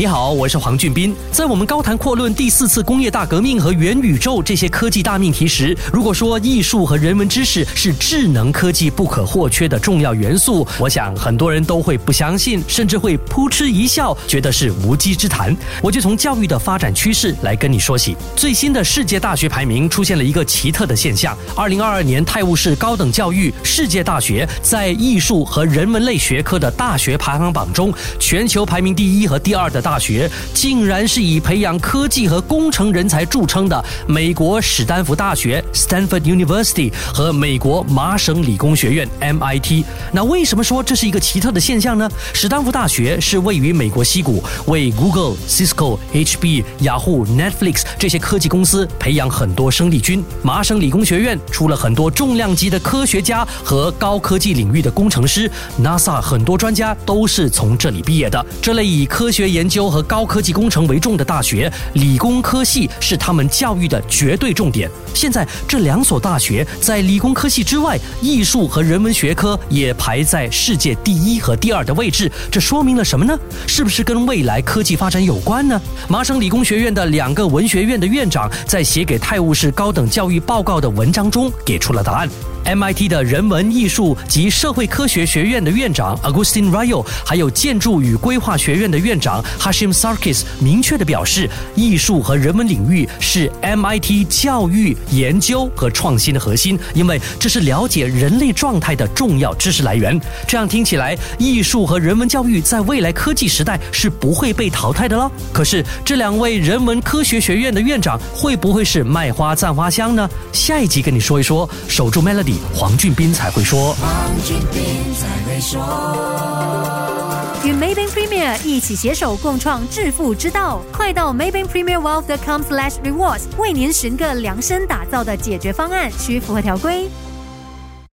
你好，我是黄俊斌。在我们高谈阔论第四次工业大革命和元宇宙这些科技大命题时，如果说艺术和人文知识是智能科技不可或缺的重要元素，我想很多人都会不相信，甚至会扑哧一笑，觉得是无稽之谈。我就从教育的发展趋势来跟你说起。最新的世界大学排名出现了一个奇特的现象：二零二二年泰晤士高等教育世界大学在艺术和人文类学科的大学排行榜中，全球排名第一和第二的大。大学竟然是以培养科技和工程人才著称的美国史丹福大学 （Stanford University） 和美国麻省理工学院 （MIT）。那为什么说这是一个奇特的现象呢？史丹福大学是位于美国西谷，为 Google、Cisco、HP、雅虎、Netflix 这些科技公司培养很多生力军。麻省理工学院出了很多重量级的科学家和高科技领域的工程师，NASA 很多专家都是从这里毕业的。这类以科学研究都和高科技工程为重的大学，理工科系是他们教育的绝对重点。现在这两所大学在理工科系之外，艺术和人文学科也排在世界第一和第二的位置。这说明了什么呢？是不是跟未来科技发展有关呢？麻省理工学院的两个文学院的院长在写给泰晤士高等教育报告的文章中给出了答案。MIT 的人文艺术及社会科学学院的院长 Augustine Ryo，还有建筑与规划学院的院长 Hashim Sarkis 明确的表示，艺术和人文领域是 MIT 教育研究和创新的核心，因为这是了解人类状态的重要知识来源。这样听起来，艺术和人文教育在未来科技时代是不会被淘汰的喽。可是，这两位人文科学学院的院长会不会是卖花赞花香呢？下一集跟你说一说，守住 Melody。黄俊斌才会说。与 Maybank Premier 一起携手共创致富之道，快到 Maybank Premier Wealth.com/rewards，为您寻个量身打造的解决方案，需符合条规。